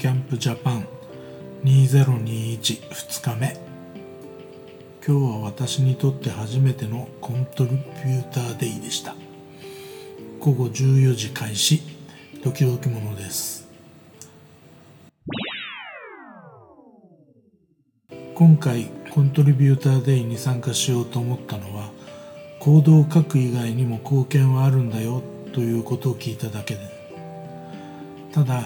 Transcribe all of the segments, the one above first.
キャンプジャパン20212日目今日は私にとって初めてのコントリビューターデイでした。午後14時開始ドキドキものです。今回コントリビューターデイに参加しようと思ったのは行動を書く以外にも貢献はあるんだよということを聞いただけで。ただ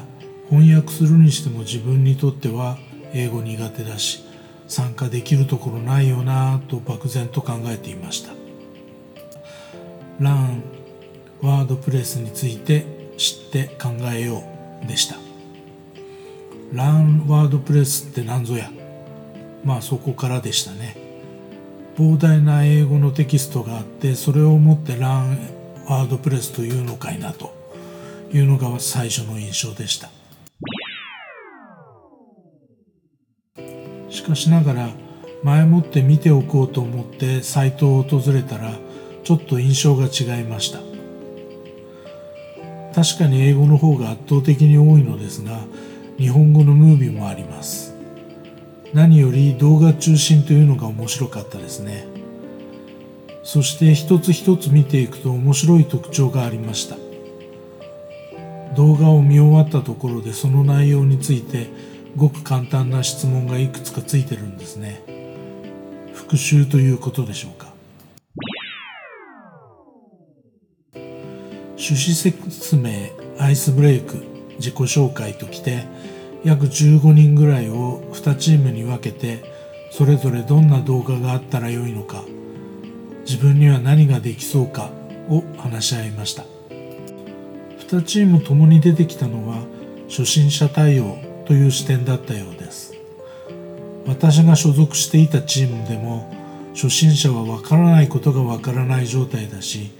翻訳するにしても自分にとっては英語苦手だし参加できるところないよなぁと漠然と考えていました。ランワードプレスについて知って考えようでした。ランワードプレスって何ぞや。まあそこからでしたね。膨大な英語のテキストがあってそれをもってランワードプレスというのかいなというのが最初の印象でした。しかしながら前もって見ておこうと思ってサイトを訪れたらちょっと印象が違いました。確かに英語の方が圧倒的に多いのですが日本語のムービーもあります。何より動画中心というのが面白かったですね。そして一つ一つ見ていくと面白い特徴がありました。動画を見終わったところでその内容についてごく簡単な質問がいくつかついてるんですね。復習ということでしょうか。趣旨説明アイスブレイク自己紹介ときて約15人ぐらいを2チームに分けてそれぞれどんな動画があったらよいのか自分には何ができそうかを話し合いました。2チームともに出てきたのは初心者対応という視点だったようです。私が所属していたチームでも初心者はわからないことがわからない状態だし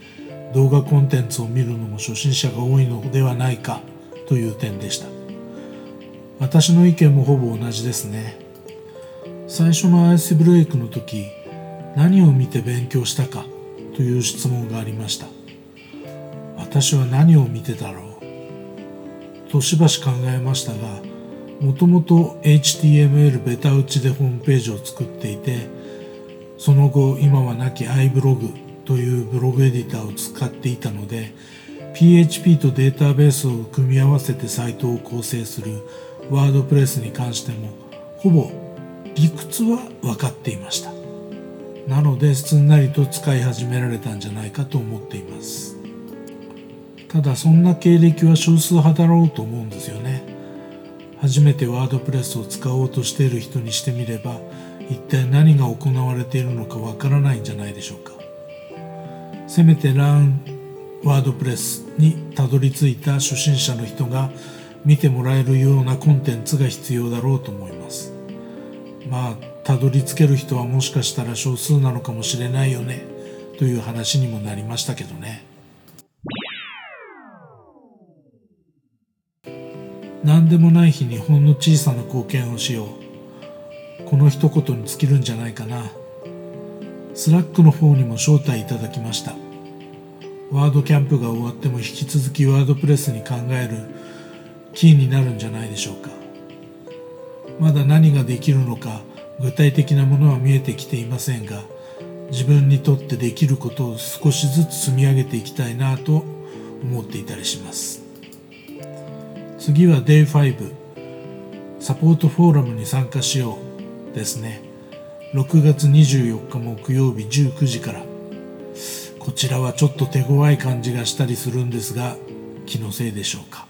動画コンテンツを見るのも初心者が多いのではないかという点でした。私の意見もほぼ同じですね。最初のアイスブレイクの時何を見て勉強したかという質問がありました。私は何を見てだろう。としばし考えましたがもともと HTML ベタ打ちでホームページを作っていてその後今はなき iBlog というブログエディターを使っていたので PHP とデータベースを組み合わせてサイトを構成するワードプレスに関してもほぼ理屈は分かっていました。なのですんなりと使い始められたんじゃないかと思っています。ただそんな経歴は少数派だろうと思うんですよね。初めてワードプレスを使おうとしている人にしてみれば一体何が行われているのかわからないんじゃないでしょうか。せめてランワードプレスにたどり着いた初心者の人が見てもらえるようなコンテンツが必要だろうと思います。まあたどり着ける人はもしかしたら少数なのかもしれないよねという話にもなりましたけどね。何でもない日にほんの小さな貢献をしよう。この一言に尽きるんじゃないかな。 Slack の方にも招待いただきました。 WordCamp が終わっても引き続き WordPress に関われるキーになるんじゃないでしょうか。まだ何ができるのか具体的なものは見えてきていませんが自分にとってできることを少しずつ積み上げていきたいなと思っていたりします。次は Day5 サポートフォーラムに参加しようですね。6月24日木曜日19時から。こちらはちょっと手強い感じがしたりするんですが気のせいでしょうか。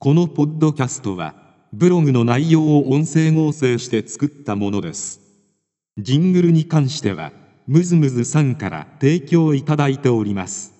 このポッドキャストは、ブログの内容を音声合成して作ったものです。ジングルに関しては、ムズムズさんから提供いただいております。